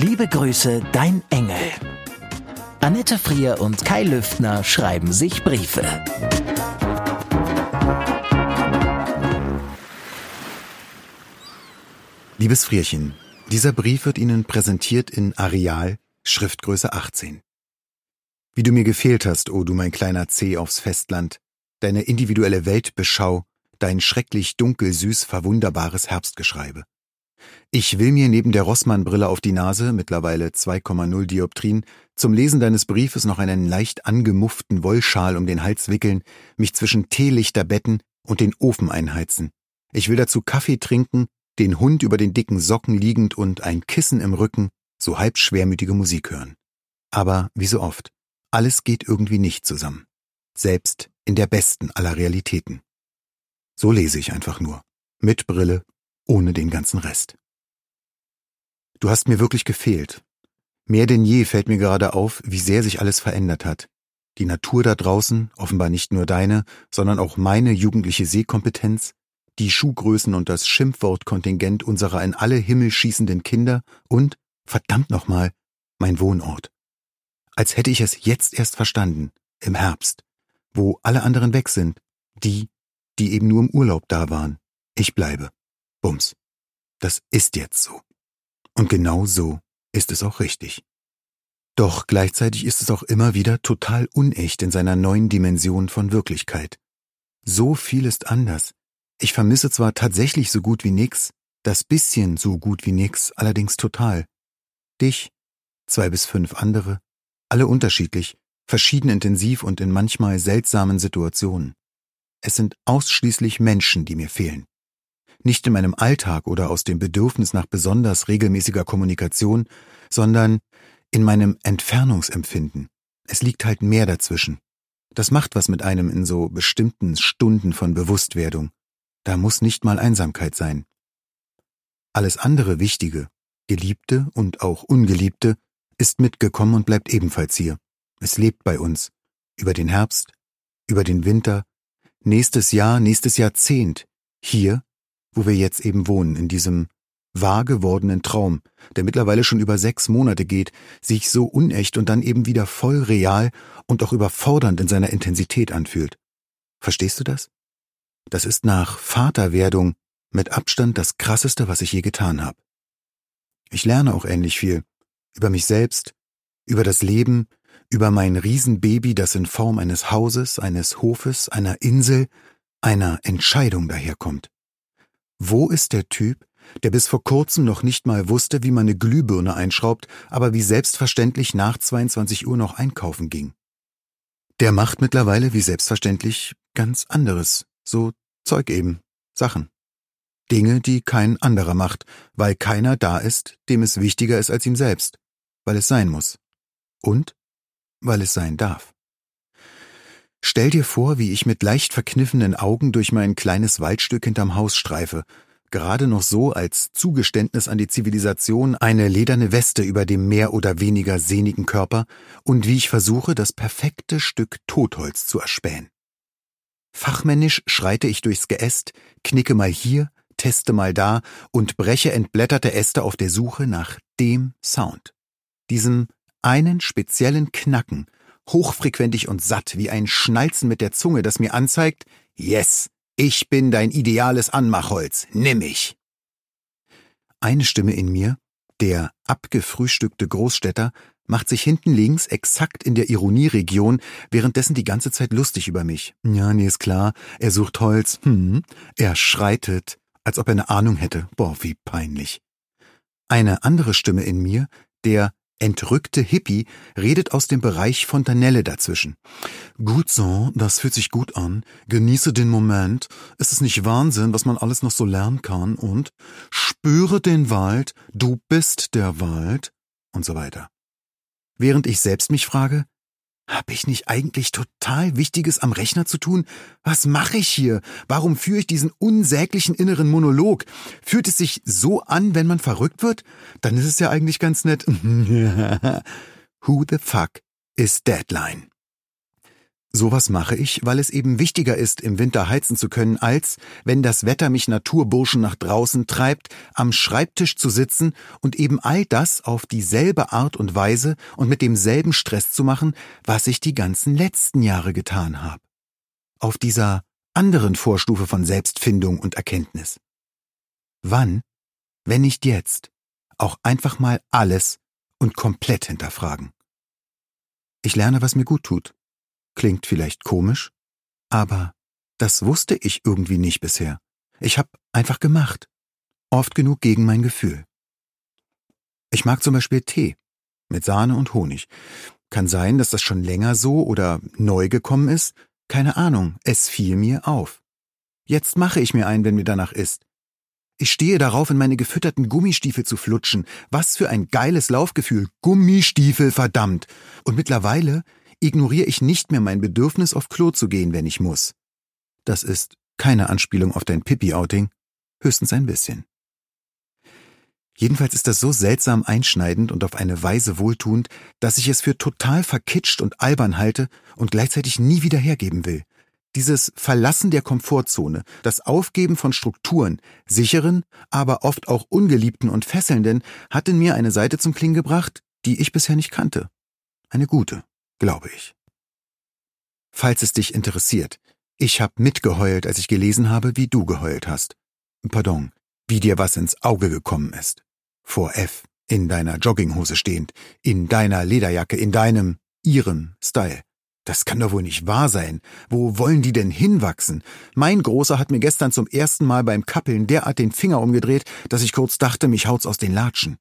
Liebe Grüße, dein Engel. Annette Frier und Kai Lüftner schreiben sich Briefe. Liebes Frierchen, dieser Brief wird Ihnen präsentiert in Areal, Schriftgröße 18. Wie du mir gefehlt hast, o oh du mein kleiner Zeh aufs Festland, deine individuelle Weltbeschau, dein schrecklich dunkel süß verwunderbares Herbstgeschreibe. Ich will mir neben der Rossmann-Brille auf die Nase, mittlerweile 2,0 Dioptrien, zum Lesen deines Briefes noch einen leicht angemufften Wollschal um den Hals wickeln, mich zwischen Teelichter betten und den Ofen einheizen. Ich will dazu Kaffee trinken, den Hund über den dicken Socken liegend und ein Kissen im Rücken, so halb schwermütige Musik hören. Aber, wie so oft, alles geht irgendwie nicht zusammen. Selbst in der besten aller Realitäten. So lese ich einfach nur. Mit Brille, ohne den ganzen Rest. Du hast mir wirklich gefehlt. Mehr denn je fällt mir gerade auf, wie sehr sich alles verändert hat. Die Natur da draußen, offenbar nicht nur deine, sondern auch meine jugendliche Sehkompetenz, die Schuhgrößen und das Schimpfwortkontingent unserer in alle Himmel schießenden Kinder und, verdammt nochmal, mein Wohnort. Als hätte ich es jetzt erst verstanden, im Herbst, wo alle anderen weg sind, die, die eben nur im Urlaub da waren. Ich bleibe. Bums. Das ist jetzt so. Und genau so ist es auch richtig. Doch gleichzeitig ist es auch immer wieder total unecht in seiner neuen Dimension von Wirklichkeit. So viel ist anders. Ich vermisse zwar tatsächlich so gut wie nix, das bisschen so gut wie nix allerdings total. Dich, zwei bis fünf andere, alle unterschiedlich, verschieden intensiv und in manchmal seltsamen Situationen. Es sind ausschließlich Menschen, die mir fehlen nicht in meinem Alltag oder aus dem Bedürfnis nach besonders regelmäßiger Kommunikation, sondern in meinem Entfernungsempfinden. Es liegt halt mehr dazwischen. Das macht was mit einem in so bestimmten Stunden von Bewusstwerdung. Da muss nicht mal Einsamkeit sein. Alles andere Wichtige, Geliebte und auch Ungeliebte, ist mitgekommen und bleibt ebenfalls hier. Es lebt bei uns. Über den Herbst, über den Winter, nächstes Jahr, nächstes Jahrzehnt, hier wo wir jetzt eben wohnen, in diesem wahr gewordenen Traum, der mittlerweile schon über sechs Monate geht, sich so unecht und dann eben wieder voll real und auch überfordernd in seiner Intensität anfühlt. Verstehst du das? Das ist nach Vaterwerdung mit Abstand das Krasseste, was ich je getan habe. Ich lerne auch ähnlich viel. Über mich selbst, über das Leben, über mein Riesenbaby, das in Form eines Hauses, eines Hofes, einer Insel, einer Entscheidung daherkommt. Wo ist der Typ, der bis vor kurzem noch nicht mal wusste, wie man eine Glühbirne einschraubt, aber wie selbstverständlich nach 22 Uhr noch einkaufen ging? Der macht mittlerweile wie selbstverständlich ganz anderes, so Zeug eben, Sachen. Dinge, die kein anderer macht, weil keiner da ist, dem es wichtiger ist als ihm selbst, weil es sein muss. Und weil es sein darf. Stell dir vor, wie ich mit leicht verkniffenen Augen durch mein kleines Waldstück hinterm Haus streife, gerade noch so als Zugeständnis an die Zivilisation eine lederne Weste über dem mehr oder weniger sehnigen Körper und wie ich versuche, das perfekte Stück Totholz zu erspähen. Fachmännisch schreite ich durchs Geäst, knicke mal hier, teste mal da und breche entblätterte Äste auf der Suche nach dem Sound. Diesem einen speziellen Knacken, hochfrequentig und satt, wie ein Schnalzen mit der Zunge, das mir anzeigt, yes, ich bin dein ideales Anmachholz, nimm mich. Eine Stimme in mir, der abgefrühstückte Großstädter, macht sich hinten links exakt in der Ironieregion, währenddessen die ganze Zeit lustig über mich. Ja, nee, ist klar, er sucht Holz, hm, er schreitet, als ob er eine Ahnung hätte. Boah, wie peinlich. Eine andere Stimme in mir, der entrückte Hippie redet aus dem Bereich Fontanelle dazwischen. Gut so, das fühlt sich gut an. Genieße den Moment. Ist es nicht Wahnsinn, was man alles noch so lernen kann? Und spüre den Wald. Du bist der Wald. Und so weiter. Während ich selbst mich frage, hab ich nicht eigentlich total Wichtiges am Rechner zu tun? Was mache ich hier? Warum führe ich diesen unsäglichen inneren Monolog? Fühlt es sich so an, wenn man verrückt wird? Dann ist es ja eigentlich ganz nett. Who the fuck is Deadline? Sowas mache ich, weil es eben wichtiger ist, im Winter heizen zu können, als, wenn das Wetter mich Naturburschen nach draußen treibt, am Schreibtisch zu sitzen und eben all das auf dieselbe Art und Weise und mit demselben Stress zu machen, was ich die ganzen letzten Jahre getan habe. Auf dieser anderen Vorstufe von Selbstfindung und Erkenntnis. Wann, wenn nicht jetzt, auch einfach mal alles und komplett hinterfragen. Ich lerne, was mir gut tut Klingt vielleicht komisch, aber das wusste ich irgendwie nicht bisher. Ich hab einfach gemacht. Oft genug gegen mein Gefühl. Ich mag zum Beispiel Tee mit Sahne und Honig. Kann sein, dass das schon länger so oder neu gekommen ist. Keine Ahnung, es fiel mir auf. Jetzt mache ich mir ein, wenn mir danach ist. Ich stehe darauf, in meine gefütterten Gummistiefel zu flutschen. Was für ein geiles Laufgefühl. Gummistiefel, verdammt. Und mittlerweile ignoriere ich nicht mehr mein Bedürfnis, auf Klo zu gehen, wenn ich muss. Das ist keine Anspielung auf dein Pippi-Outing, höchstens ein bisschen. Jedenfalls ist das so seltsam einschneidend und auf eine Weise wohltuend, dass ich es für total verkitscht und albern halte und gleichzeitig nie wieder hergeben will. Dieses Verlassen der Komfortzone, das Aufgeben von Strukturen, sicheren, aber oft auch ungeliebten und fesselnden, hat in mir eine Seite zum Klingen gebracht, die ich bisher nicht kannte. Eine gute glaube ich. Falls es dich interessiert, ich hab mitgeheult, als ich gelesen habe, wie du geheult hast. Pardon, wie dir was ins Auge gekommen ist. Vor F, in deiner Jogginghose stehend, in deiner Lederjacke, in deinem, ihrem Style. Das kann doch wohl nicht wahr sein. Wo wollen die denn hinwachsen? Mein Großer hat mir gestern zum ersten Mal beim Kappeln derart den Finger umgedreht, dass ich kurz dachte, mich haut's aus den Latschen.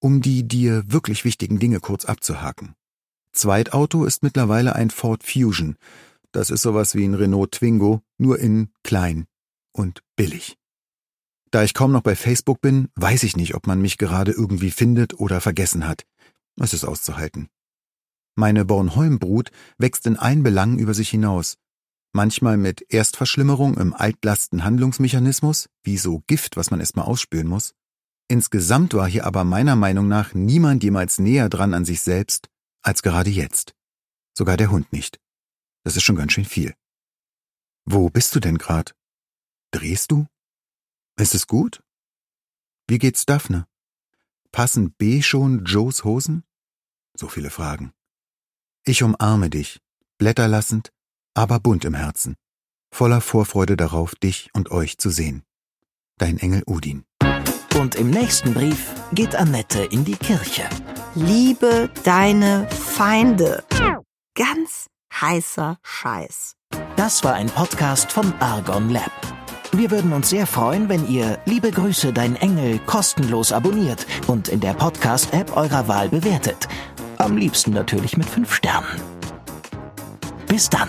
Um die dir wirklich wichtigen Dinge kurz abzuhaken. Zweitauto ist mittlerweile ein Ford Fusion. Das ist sowas wie ein Renault Twingo, nur in klein und billig. Da ich kaum noch bei Facebook bin, weiß ich nicht, ob man mich gerade irgendwie findet oder vergessen hat. Es ist auszuhalten. Meine Bornholm-Brut wächst in allen Belangen über sich hinaus. Manchmal mit Erstverschlimmerung im Altlasten-Handlungsmechanismus, wie so Gift, was man erstmal ausspülen muss. Insgesamt war hier aber meiner Meinung nach niemand jemals näher dran an sich selbst als gerade jetzt. Sogar der Hund nicht. Das ist schon ganz schön viel. Wo bist du denn grad? Drehst du? Ist es gut? Wie geht's Daphne? Passen B schon Joes Hosen? So viele Fragen. Ich umarme dich, blätterlassend, aber bunt im Herzen, voller Vorfreude darauf, dich und euch zu sehen. Dein Engel Udin. Und im nächsten Brief geht Annette in die Kirche. Liebe deine Feinde. Ganz heißer Scheiß. Das war ein Podcast von Argon Lab. Wir würden uns sehr freuen, wenn ihr Liebe Grüße, dein Engel kostenlos abonniert und in der Podcast-App eurer Wahl bewertet. Am liebsten natürlich mit fünf Sternen. Bis dann.